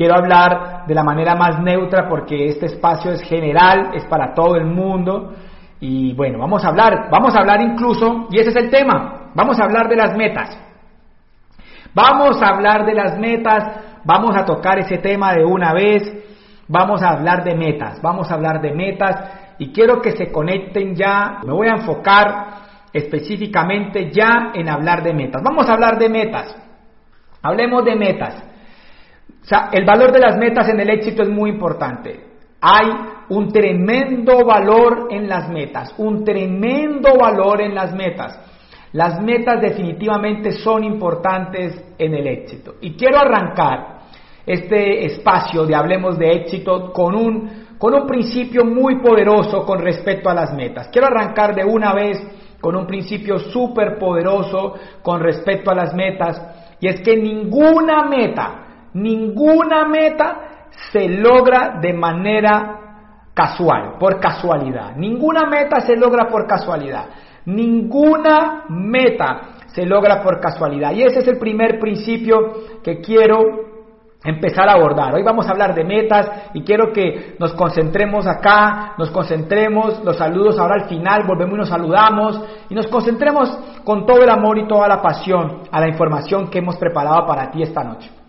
Quiero hablar de la manera más neutra porque este espacio es general, es para todo el mundo. Y bueno, vamos a hablar, vamos a hablar incluso, y ese es el tema, vamos a hablar de las metas. Vamos a hablar de las metas, vamos a tocar ese tema de una vez, vamos a hablar de metas, vamos a hablar de metas y quiero que se conecten ya, me voy a enfocar específicamente ya en hablar de metas. Vamos a hablar de metas, hablemos de metas. O sea, el valor de las metas en el éxito es muy importante. Hay un tremendo valor en las metas, un tremendo valor en las metas. Las metas definitivamente son importantes en el éxito. Y quiero arrancar este espacio de Hablemos de éxito con un, con un principio muy poderoso con respecto a las metas. Quiero arrancar de una vez con un principio súper poderoso con respecto a las metas. Y es que ninguna meta, ninguna meta se logra de manera casual, por casualidad. Ninguna meta se logra por casualidad. Ninguna meta se logra por casualidad. Y ese es el primer principio que quiero empezar a abordar. Hoy vamos a hablar de metas y quiero que nos concentremos acá, nos concentremos, los saludos ahora al final, volvemos y nos saludamos y nos concentremos con todo el amor y toda la pasión a la información que hemos preparado para ti esta noche.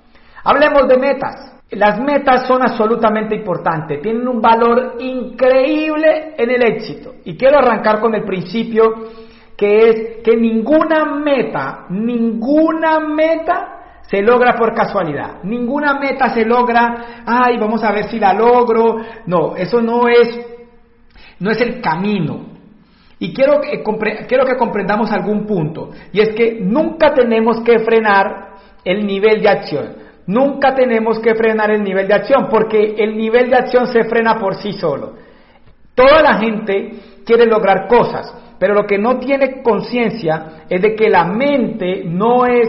Hablemos de metas. Las metas son absolutamente importantes, tienen un valor increíble en el éxito. Y quiero arrancar con el principio que es que ninguna meta, ninguna meta se logra por casualidad. Ninguna meta se logra, ay, vamos a ver si la logro. No, eso no es, no es el camino. Y quiero que, quiero que comprendamos algún punto. Y es que nunca tenemos que frenar el nivel de acción. Nunca tenemos que frenar el nivel de acción porque el nivel de acción se frena por sí solo. Toda la gente quiere lograr cosas, pero lo que no tiene conciencia es de que la mente no es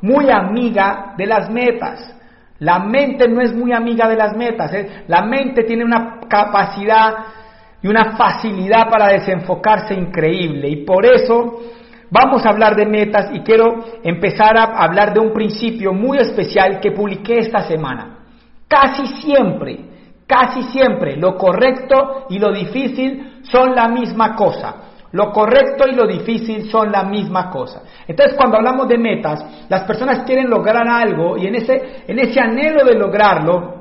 muy amiga de las metas. La mente no es muy amiga de las metas. ¿eh? La mente tiene una capacidad y una facilidad para desenfocarse increíble. Y por eso Vamos a hablar de metas y quiero empezar a hablar de un principio muy especial que publiqué esta semana. Casi siempre, casi siempre, lo correcto y lo difícil son la misma cosa. Lo correcto y lo difícil son la misma cosa. Entonces, cuando hablamos de metas, las personas quieren lograr algo y en ese, en ese anhelo de lograrlo,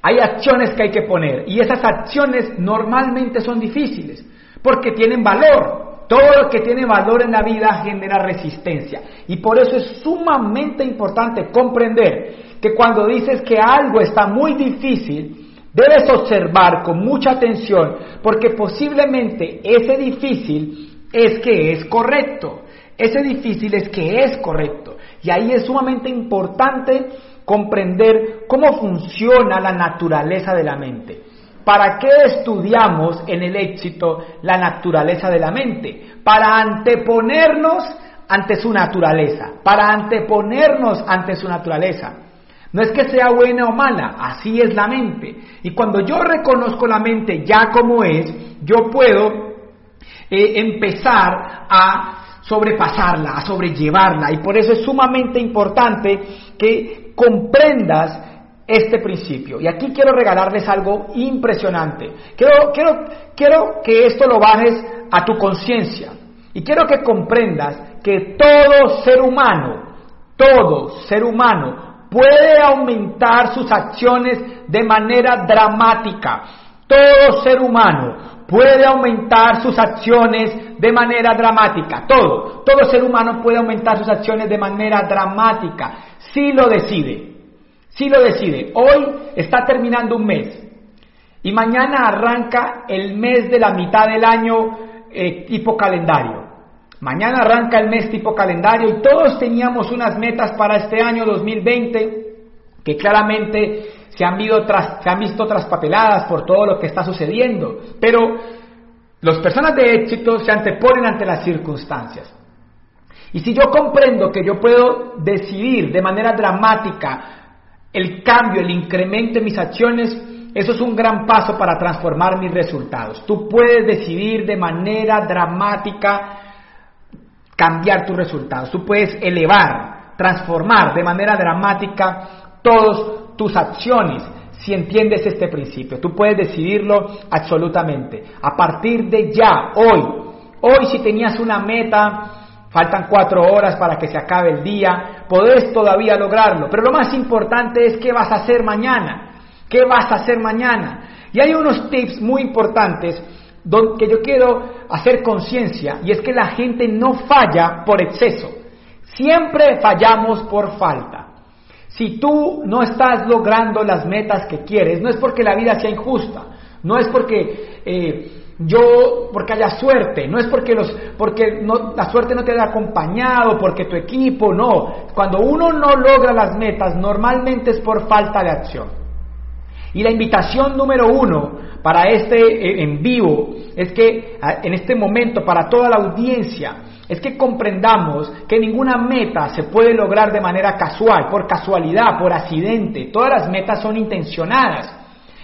hay acciones que hay que poner. Y esas acciones normalmente son difíciles, porque tienen valor. Todo lo que tiene valor en la vida genera resistencia. Y por eso es sumamente importante comprender que cuando dices que algo está muy difícil, debes observar con mucha atención, porque posiblemente ese difícil es que es correcto. Ese difícil es que es correcto. Y ahí es sumamente importante comprender cómo funciona la naturaleza de la mente. ¿Para qué estudiamos en el éxito la naturaleza de la mente? Para anteponernos ante su naturaleza, para anteponernos ante su naturaleza. No es que sea buena o mala, así es la mente. Y cuando yo reconozco la mente ya como es, yo puedo eh, empezar a sobrepasarla, a sobrellevarla. Y por eso es sumamente importante que comprendas este principio. Y aquí quiero regalarles algo impresionante. Quiero, quiero, quiero que esto lo bajes a tu conciencia. Y quiero que comprendas que todo ser humano, todo ser humano puede aumentar sus acciones de manera dramática. Todo ser humano puede aumentar sus acciones de manera dramática. Todo, todo ser humano puede aumentar sus acciones de manera dramática si lo decide. Si lo decide, hoy está terminando un mes y mañana arranca el mes de la mitad del año eh, tipo calendario. Mañana arranca el mes tipo calendario y todos teníamos unas metas para este año 2020 que claramente se han, se han visto traspapeladas por todo lo que está sucediendo. Pero las personas de éxito se anteponen ante las circunstancias. Y si yo comprendo que yo puedo decidir de manera dramática el cambio, el incremento en mis acciones, eso es un gran paso para transformar mis resultados. Tú puedes decidir de manera dramática cambiar tus resultados. Tú puedes elevar, transformar de manera dramática todos tus acciones si entiendes este principio. Tú puedes decidirlo absolutamente. A partir de ya, hoy, hoy si tenías una meta, faltan cuatro horas para que se acabe el día, podés todavía lograrlo. Pero lo más importante es qué vas a hacer mañana. ¿Qué vas a hacer mañana? Y hay unos tips muy importantes que yo quiero hacer conciencia y es que la gente no falla por exceso. Siempre fallamos por falta. Si tú no estás logrando las metas que quieres, no es porque la vida sea injusta, no es porque eh, yo, porque haya suerte, no es porque, los, porque no, la suerte no te haya acompañado, porque tu equipo, no. Cuando uno no logra las metas, normalmente es por falta de acción. Y la invitación número uno para este eh, en vivo es que en este momento, para toda la audiencia, es que comprendamos que ninguna meta se puede lograr de manera casual, por casualidad, por accidente. Todas las metas son intencionadas.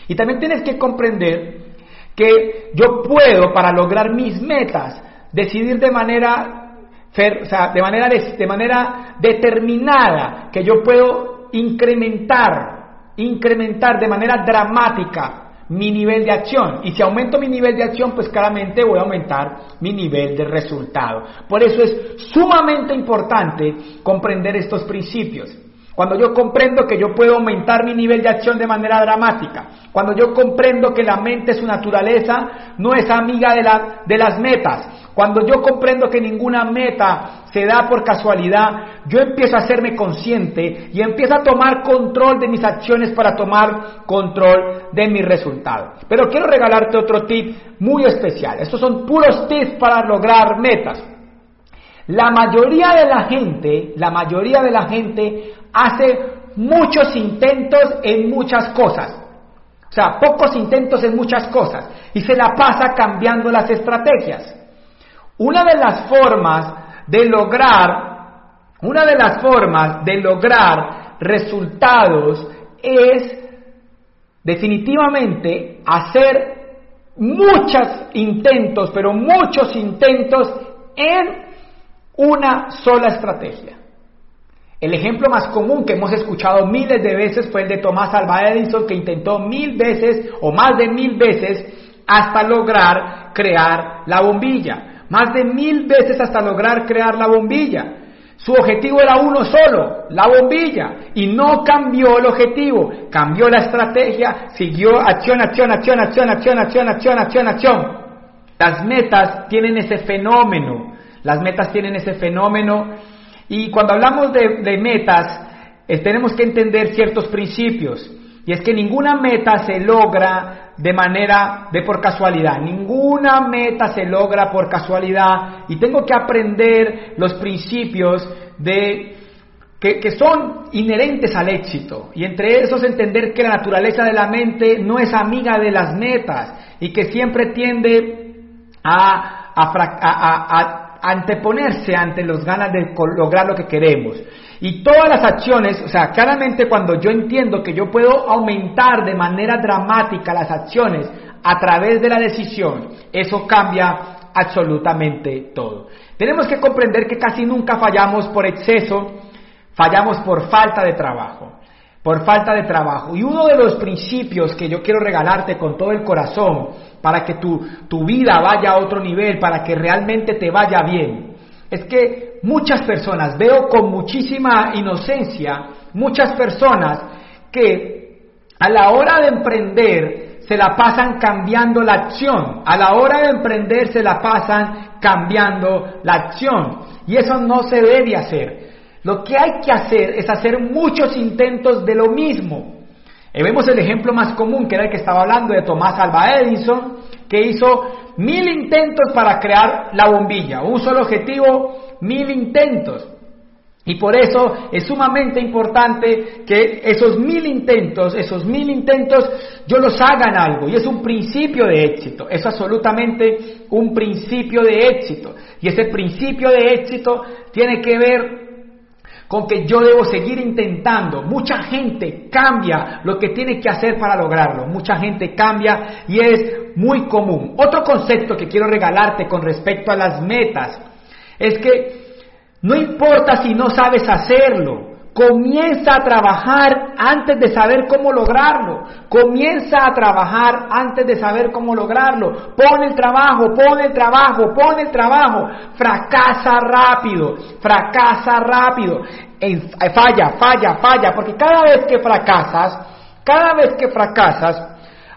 Y también tienes que comprender que yo puedo, para lograr mis metas, decidir de manera, de manera, de manera determinada que yo puedo incrementar, incrementar de manera dramática mi nivel de acción. Y si aumento mi nivel de acción, pues claramente voy a aumentar mi nivel de resultado. Por eso es sumamente importante comprender estos principios. Cuando yo comprendo que yo puedo aumentar mi nivel de acción de manera dramática, cuando yo comprendo que la mente, su naturaleza, no es amiga de, de las metas, cuando yo comprendo que ninguna meta se da por casualidad, yo empiezo a hacerme consciente y empiezo a tomar control de mis acciones para tomar control de mi resultado. Pero quiero regalarte otro tip muy especial. Estos son puros tips para lograr metas. La mayoría de la gente, la mayoría de la gente hace muchos intentos en muchas cosas. O sea, pocos intentos en muchas cosas. Y se la pasa cambiando las estrategias. Una de las formas de lograr, una de las formas de lograr resultados es definitivamente hacer muchos intentos, pero muchos intentos en una sola estrategia. El ejemplo más común que hemos escuchado miles de veces fue el de Tomás Alva Edison, que intentó mil veces o más de mil veces hasta lograr crear la bombilla. Más de mil veces hasta lograr crear la bombilla. Su objetivo era uno solo, la bombilla, y no cambió el objetivo, cambió la estrategia, siguió acción, acción, acción, acción, acción, acción, acción, acción, acción. Las metas tienen ese fenómeno, las metas tienen ese fenómeno, y cuando hablamos de, metas, eh, tenemos que entender ciertos principios, y es que ninguna meta se logra de manera de por casualidad. Ninguna meta se logra por casualidad y tengo que aprender los principios de que, que, son inherentes al éxito. Y entre esos entender que la naturaleza de la mente no es amiga de las metas y que siempre tiende a, a, a anteponerse ante los ganas de lograr lo que queremos. Y todas las acciones, o sea, claramente cuando yo entiendo que yo puedo aumentar de manera dramática las acciones a través de la decisión, eso cambia absolutamente todo. Tenemos que comprender que casi nunca fallamos por exceso, fallamos por falta de trabajo, por falta de trabajo. Y uno de los principios que yo quiero regalarte con todo el corazón para que tu, tu vida vaya a otro nivel, para que realmente te vaya bien, es que muchas personas, veo con muchísima inocencia, muchas personas que a la hora de emprender se la pasan cambiando la acción, a la hora de emprender se la pasan cambiando la acción. Y eso no se debe hacer. Lo que hay que hacer es hacer muchos intentos de lo mismo. Y vemos el ejemplo más común, que era el que estaba hablando de Tomás Alva Edison, que hizo mil intentos para crear la bombilla, un solo objetivo, mil intentos. Y por eso es sumamente importante que esos mil intentos, esos mil intentos, yo los hagan algo. Y es un principio de éxito, es absolutamente un principio de éxito. Y ese principio de éxito tiene que ver con que yo debo seguir intentando. Mucha gente cambia lo que tiene que hacer para lograrlo. Mucha gente cambia y es muy común. Otro concepto que quiero regalarte con respecto a las metas es que no importa si no sabes hacerlo, Comienza a trabajar antes de saber cómo lograrlo. Comienza a trabajar antes de saber cómo lograrlo. Pon el trabajo, pon el trabajo, pon el trabajo. Fracasa rápido, fracasa rápido. falla, falla, falla, porque cada vez que fracasas, cada vez que fracasas,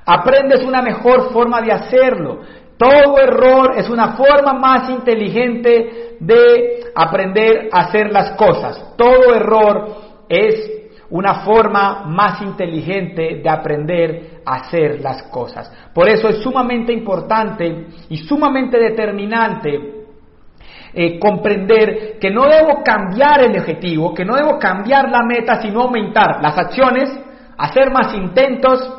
aprendes una mejor forma de hacerlo. Todo error es una forma más inteligente de aprender a hacer las cosas. Todo error es una forma más inteligente de aprender a hacer las cosas. Por eso es sumamente importante y sumamente determinante eh, comprender que no debo cambiar el objetivo, que no debo cambiar la meta, sino aumentar las acciones, hacer más intentos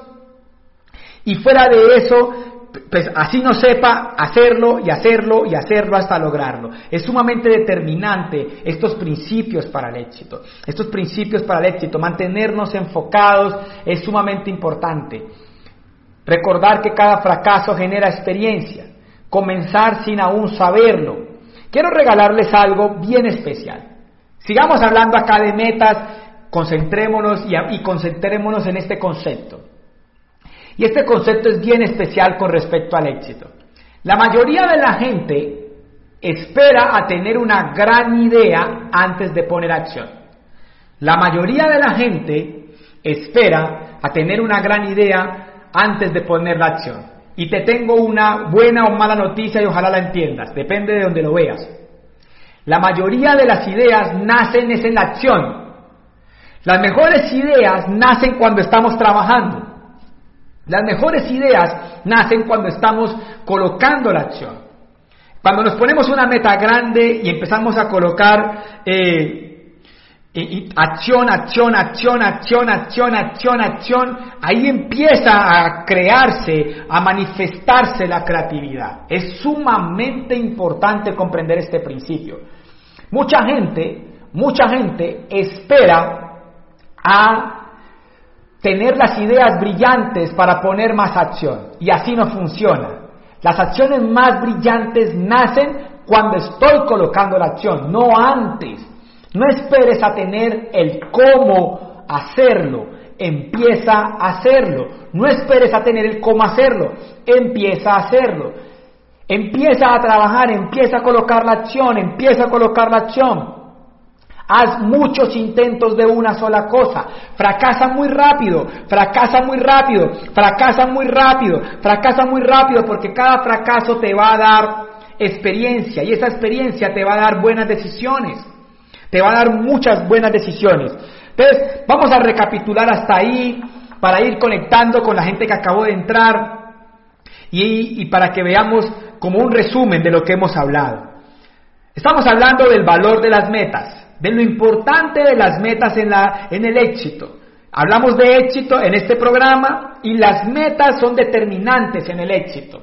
y fuera de eso pues así no sepa hacerlo y hacerlo y hacerlo hasta lograrlo. Es sumamente determinante estos principios para el éxito. Estos principios para el éxito, mantenernos enfocados es sumamente importante. Recordar que cada fracaso genera experiencia. Comenzar sin aún saberlo. Quiero regalarles algo bien especial. Sigamos hablando acá de metas, concentrémonos y, y concentrémonos en este concepto. Y este concepto es bien especial con respecto al éxito. La mayoría de la gente espera a tener una gran idea antes de poner acción. La mayoría de la gente espera a tener una gran idea antes de poner la acción. Y te tengo una buena o mala noticia y ojalá la entiendas, depende de donde lo veas. La mayoría de las ideas nacen en la acción. Las mejores ideas nacen cuando estamos trabajando. Las mejores ideas nacen cuando estamos colocando la acción. Cuando nos ponemos una meta grande y empezamos a colocar eh, acción, acción, acción, acción, acción, acción, acción, ahí empieza a crearse, a manifestarse la creatividad. Es sumamente importante comprender este principio. Mucha gente, mucha gente espera a tener las ideas brillantes para poner más acción. Y así no funciona. Las acciones más brillantes nacen cuando estoy colocando la acción, no antes. No esperes a tener el cómo hacerlo, empieza a hacerlo. No esperes a tener el cómo hacerlo, empieza a hacerlo. Empieza a trabajar, empieza a colocar la acción, empieza a colocar la acción. Haz muchos intentos de una sola cosa. Fracasa muy rápido, fracasa muy rápido, fracasa muy rápido, fracasa muy rápido porque cada fracaso te va a dar experiencia y esa experiencia te va a dar buenas decisiones. Te va a dar muchas buenas decisiones. Entonces, vamos a recapitular hasta ahí para ir conectando con la gente que acabó de entrar y, y para que veamos como un resumen de lo que hemos hablado. Estamos hablando del valor de las metas de lo importante de las metas en, la, en el éxito. Hablamos de éxito en este programa y las metas son determinantes en el éxito.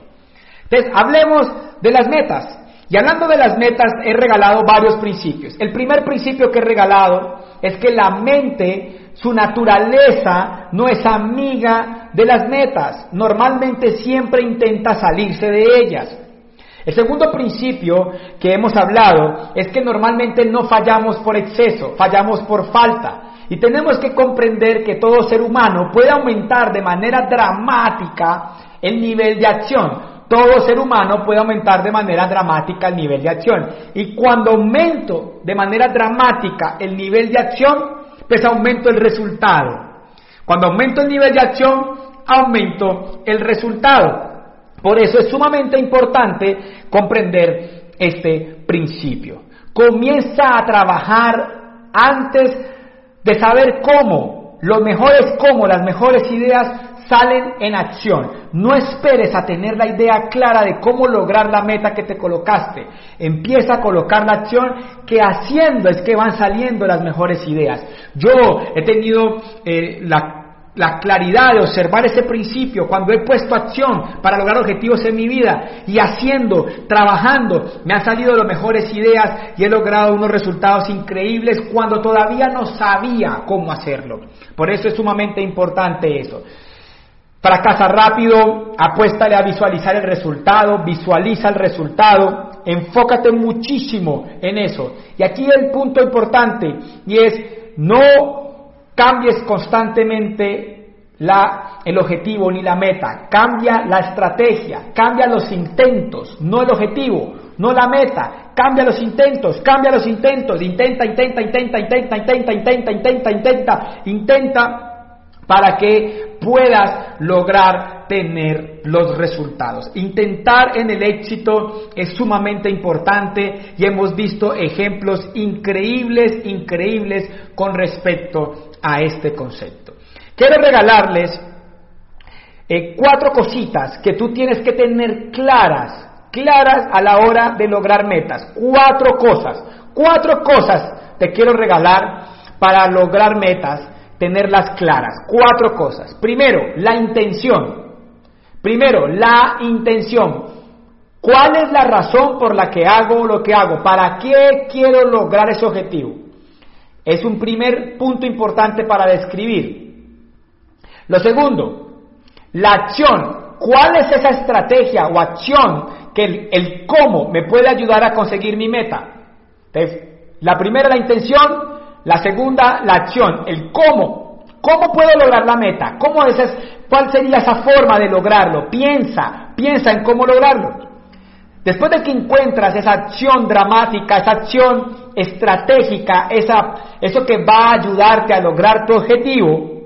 Entonces, hablemos de las metas. Y hablando de las metas, he regalado varios principios. El primer principio que he regalado es que la mente, su naturaleza, no es amiga de las metas. Normalmente siempre intenta salirse de ellas. El segundo principio que hemos hablado es que normalmente no fallamos por exceso, fallamos por falta. Y tenemos que comprender que todo ser humano puede aumentar de manera dramática el nivel de acción. Todo ser humano puede aumentar de manera dramática el nivel de acción. Y cuando aumento de manera dramática el nivel de acción, pues aumento el resultado. Cuando aumento el nivel de acción, aumento el resultado. Por eso es sumamente importante comprender este principio. Comienza a trabajar antes de saber cómo. Lo mejor es cómo, las mejores ideas salen en acción. No esperes a tener la idea clara de cómo lograr la meta que te colocaste. Empieza a colocar la acción que haciendo es que van saliendo las mejores ideas. Yo he tenido eh, la la claridad de observar ese principio cuando he puesto acción para lograr objetivos en mi vida y haciendo, trabajando, me han salido las mejores ideas y he logrado unos resultados increíbles cuando todavía no sabía cómo hacerlo. Por eso es sumamente importante eso. Fracasa rápido, apuéstale a visualizar el resultado, visualiza el resultado, enfócate muchísimo en eso. Y aquí el punto importante y es no cambies constantemente la, el objetivo ni la meta, cambia la estrategia, cambia los intentos, no el objetivo, no la meta, cambia los intentos, cambia los intentos, intenta, intenta, intenta, intenta, intenta, intenta, intenta, intenta, intenta para que puedas lograr tener los resultados. Intentar en el éxito es sumamente importante y hemos visto ejemplos increíbles, increíbles con respecto a este concepto. Quiero regalarles eh, cuatro cositas que tú tienes que tener claras, claras a la hora de lograr metas. Cuatro cosas, cuatro cosas te quiero regalar para lograr metas, tenerlas claras. Cuatro cosas. Primero, la intención. Primero, la intención. ¿Cuál es la razón por la que hago lo que hago? ¿Para qué quiero lograr ese objetivo? Es un primer punto importante para describir. Lo segundo, la acción. ¿Cuál es esa estrategia o acción que el, cómo me puede ayudar a conseguir mi meta? La primera, la intención. La segunda, la acción. El cómo. ¿Cómo puedo lograr la meta? ¿Cómo es, ¿Cuál sería esa forma de lograrlo? Piensa, piensa en cómo lograrlo. Después de que encuentras esa acción dramática, esa acción estratégica, esa, eso que va a ayudarte a lograr tu objetivo,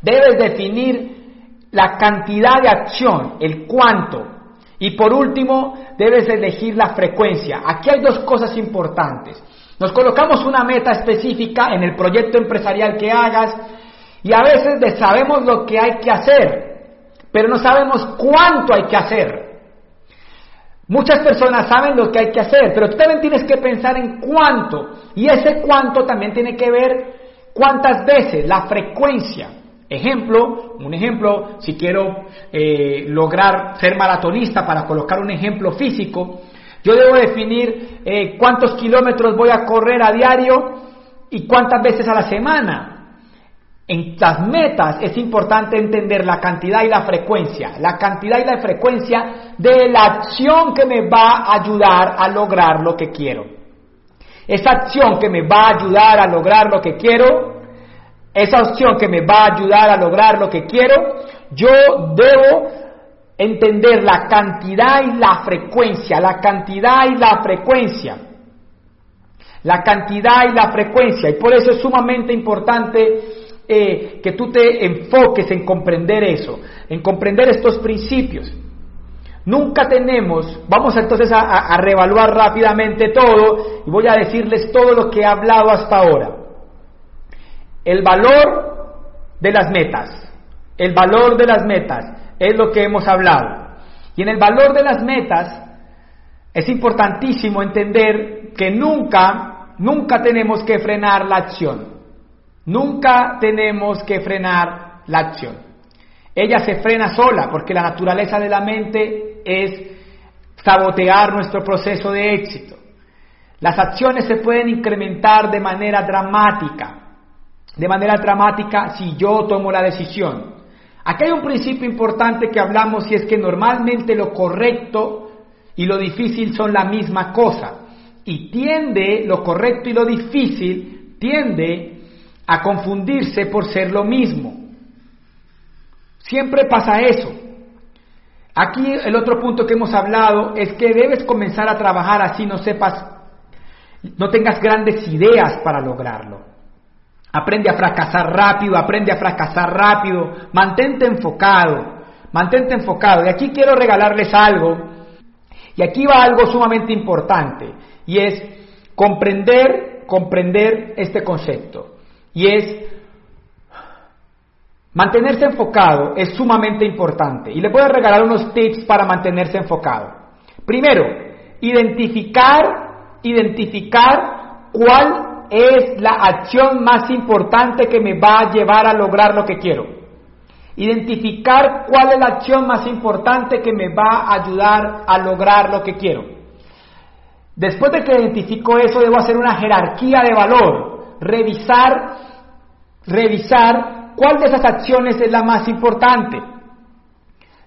Debes definir la cantidad de acción, el cuánto. Y por último, debes elegir la frecuencia. Aquí hay dos cosas importantes. Nos colocamos una meta específica en el proyecto empresarial que hagas y a veces sabemos lo que hay que hacer, pero no sabemos cuánto hay que hacer. Muchas personas saben lo que hay que hacer, pero tú también tienes que pensar en cuánto. Y ese cuánto también tiene que ver cuántas veces, la frecuencia. Ejemplo, un ejemplo, si quiero eh, lograr ser maratonista, para colocar un ejemplo físico, yo debo definir eh, cuántos kilómetros voy a correr a diario y cuántas veces a la semana. En las metas es importante entender la cantidad y la frecuencia, la cantidad y la frecuencia de la acción que me va a ayudar a lograr lo que quiero. Esa acción que me va a ayudar a lograr lo que quiero esa opción que me va a ayudar a lograr lo que quiero, yo debo entender la cantidad y la frecuencia, la cantidad y la frecuencia. La cantidad y la frecuencia. Y por eso es sumamente importante eh, que tú te enfoques en comprender eso, en comprender estos principios. Nunca tenemos, vamos entonces a, a reevaluar rápidamente todo y voy a decirles todo lo que he hablado hasta ahora. El valor de las metas, el valor de las metas es lo que hemos hablado. Y en el valor de las metas es importantísimo entender que nunca, nunca tenemos que frenar la acción. Nunca tenemos que frenar la acción. Ella se frena sola porque la naturaleza de la mente es sabotear nuestro proceso de éxito. Las acciones se pueden incrementar de manera dramática de manera dramática si yo tomo la decisión. Aquí hay un principio importante que hablamos y es que normalmente lo correcto y lo difícil son la misma cosa. Y tiende, lo correcto y lo difícil, tiende a confundirse por ser lo mismo. Siempre pasa eso. Aquí el otro punto que hemos hablado es que debes comenzar a trabajar así no sepas, no tengas grandes ideas para lograrlo. Aprende a fracasar rápido, aprende a fracasar rápido, mantente enfocado, mantente enfocado. Y aquí quiero regalarles algo, y aquí va algo sumamente importante, y es comprender, comprender este concepto. Y es mantenerse enfocado es sumamente importante. Y le voy a regalar unos tips para mantenerse enfocado. Primero, identificar, identificar cuál es la acción más importante que me va a llevar a lograr lo que quiero. Identificar cuál es la acción más importante que me va a ayudar a lograr lo que quiero. Después de que identifico eso, debo hacer una jerarquía de valor, revisar, revisar cuál de esas acciones es la más importante.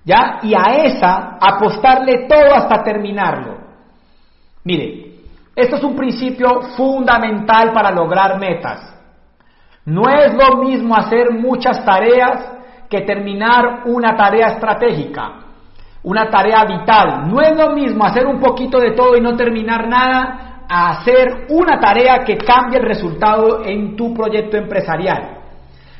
¿Ya? Y a esa apostarle todo hasta terminarlo. Mire, esto es un principio fundamental para lograr metas. No es lo mismo hacer muchas tareas que terminar una tarea estratégica, una tarea vital. No es lo mismo hacer un poquito de todo y no terminar nada a hacer una tarea que cambie el resultado en tu proyecto empresarial.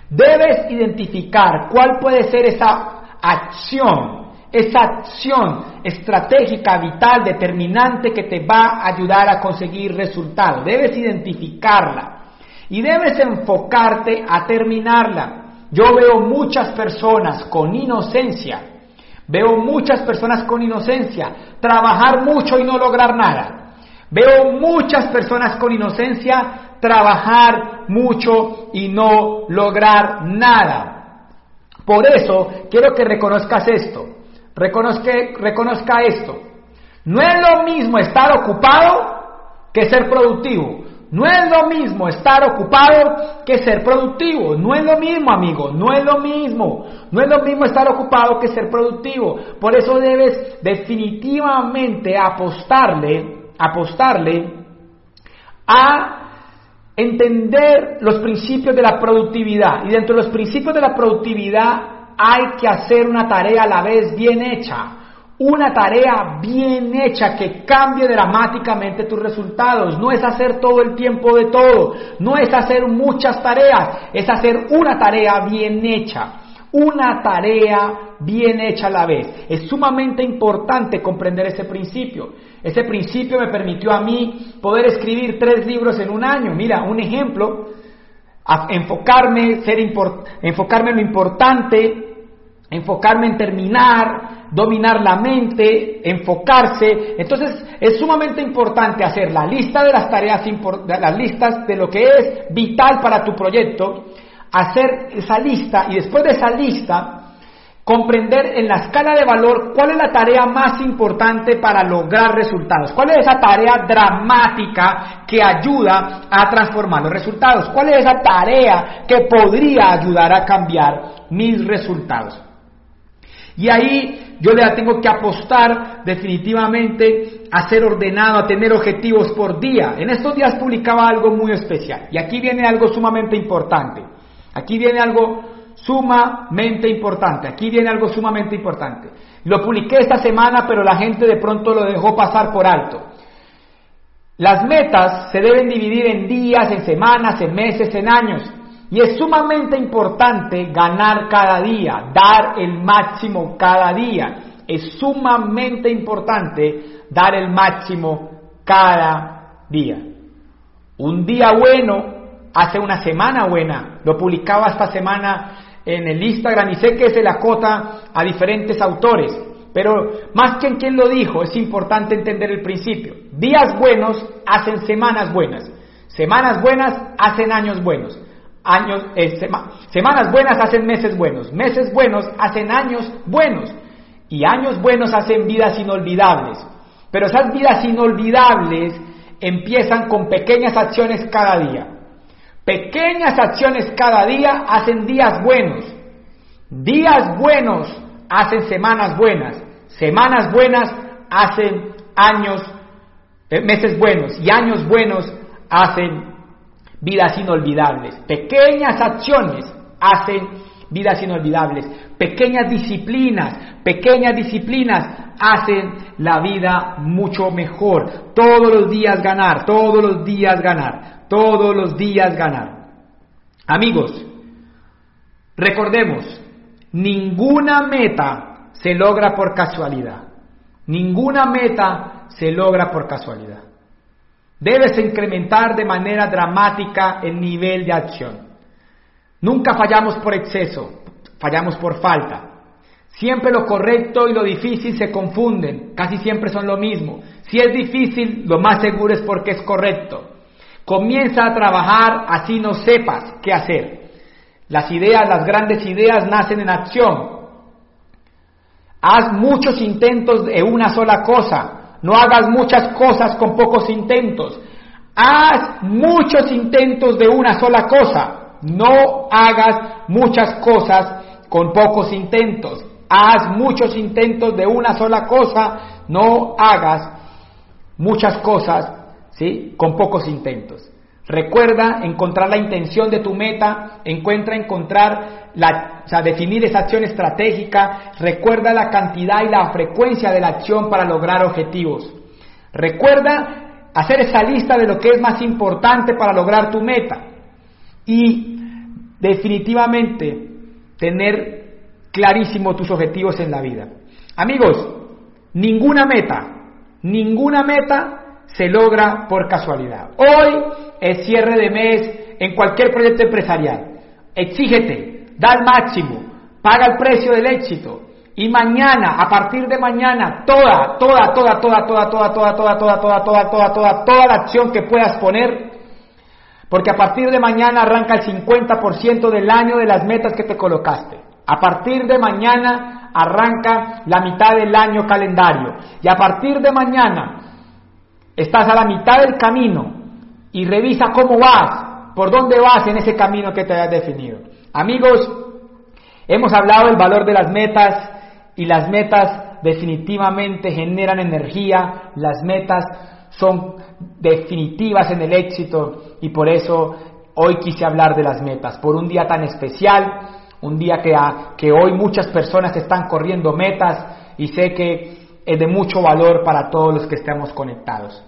Debes identificar cuál puede ser esa acción, esa acción estratégica, vital, determinante que te va a ayudar a conseguir resultados. Debes identificarla y debes enfocarte a terminarla. Yo veo muchas personas con inocencia, veo muchas personas con inocencia trabajar mucho y no lograr nada. Veo muchas personas con inocencia trabajar mucho y no lograr nada. Por eso quiero que reconozcas esto, reconozca, reconozca esto. No es lo mismo estar ocupado que ser productivo. No es lo mismo estar ocupado que ser productivo. No es lo mismo, amigo. No es lo mismo. No es lo mismo estar ocupado que ser productivo. Por eso debes definitivamente apostarle, apostarle a entender los principios de la productividad. Y dentro de los principios de la productividad hay que hacer una tarea a la vez bien hecha una tarea bien hecha que cambie dramáticamente tus resultados. No es hacer todo el tiempo de todo, no es hacer muchas tareas, es hacer una tarea bien hecha. Una tarea bien hecha a la vez. Es sumamente importante comprender ese principio. Ese principio me permitió a mí poder escribir tres libros en un año. Mira, un ejemplo, enfocarme, ser enfocarme en lo importante, enfocarme en terminar, dominar la mente, enfocarse. Entonces es sumamente importante hacer la lista de las tareas, las listas de lo que es vital para tu proyecto, hacer esa lista y después de esa lista comprender en la escala de valor cuál es la tarea más importante para lograr resultados, cuál es esa tarea dramática que ayuda a transformar los resultados, cuál es esa tarea que podría ayudar a cambiar mis resultados. Y ahí yo le tengo que apostar definitivamente a ser ordenado, a tener objetivos por día. En estos días publicaba algo muy especial. Y aquí viene algo sumamente importante. Aquí viene algo sumamente importante. Aquí viene algo sumamente importante. Lo publiqué esta semana, pero la gente de pronto lo dejó pasar por alto. Las metas se deben dividir en días, en semanas, en meses, en años. Y es sumamente importante ganar cada día, dar el máximo cada día. Es sumamente importante dar el máximo cada día. Un día bueno hace una semana buena. Lo publicaba esta semana en el Instagram y sé que se la cota a diferentes autores. Pero más que en quien lo dijo, es importante entender el principio. Días buenos hacen semanas buenas. Semanas buenas hacen años buenos. Años, eh, semanas buenas hacen meses buenos, meses buenos hacen años buenos y años buenos hacen vidas inolvidables. Pero esas vidas inolvidables empiezan con pequeñas acciones cada día. Pequeñas acciones cada día hacen días buenos. Días buenos hacen semanas buenas. Semanas buenas hacen años, eh, meses buenos. Y años buenos hacen vidas inolvidables. Pequeñas acciones hacen vidas inolvidables. Pequeñas disciplinas, pequeñas disciplinas hacen la vida mucho mejor. Todos los días ganar, todos los días ganar, todos los días ganar. Amigos, recordemos, ninguna meta se logra por casualidad. Ninguna meta se logra por casualidad. Debes incrementar de manera dramática el nivel de acción. Nunca fallamos por exceso, fallamos por falta. Siempre lo correcto y lo difícil se confunden, casi siempre son lo mismo. Si es difícil, lo más seguro es porque es correcto. Comienza a trabajar así no sepas qué hacer. Las ideas, las grandes ideas nacen en acción. Haz muchos intentos de una sola cosa. No hagas muchas cosas con pocos intentos. Haz muchos intentos de una sola cosa. No hagas muchas cosas con pocos intentos. Haz muchos intentos de una sola cosa. No hagas muchas cosas ¿sí? con pocos intentos. Recuerda encontrar la intención de tu meta, encuentra encontrar la, o sea, definir esa acción estratégica, recuerda la cantidad y la frecuencia de la acción para lograr objetivos. Recuerda hacer esa lista de lo que es más importante para lograr tu meta y definitivamente tener clarísimo tus objetivos en la vida. Amigos, ninguna meta, ninguna meta se logra por casualidad. Hoy es cierre de mes en cualquier proyecto empresarial. Exígete, da el máximo, paga el precio del éxito. Y mañana, a partir de mañana, toda, toda, toda, toda, toda, toda, toda, toda, toda, toda, toda, toda, toda, toda la acción que puedas poner, porque a partir de mañana arranca el 50% del año de las metas que te colocaste. A partir de mañana arranca la mitad del año calendario. Y a partir de mañana estás a la mitad del camino y revisa cómo vas, por dónde vas en ese camino que te has definido. Amigos, hemos hablado del valor de las metas y las metas definitivamente generan energía, las metas son definitivas en el éxito y por eso hoy quise hablar de las metas, por un día tan especial, un día que, que hoy muchas personas están corriendo metas y sé que es de mucho valor para todos los que estemos conectados.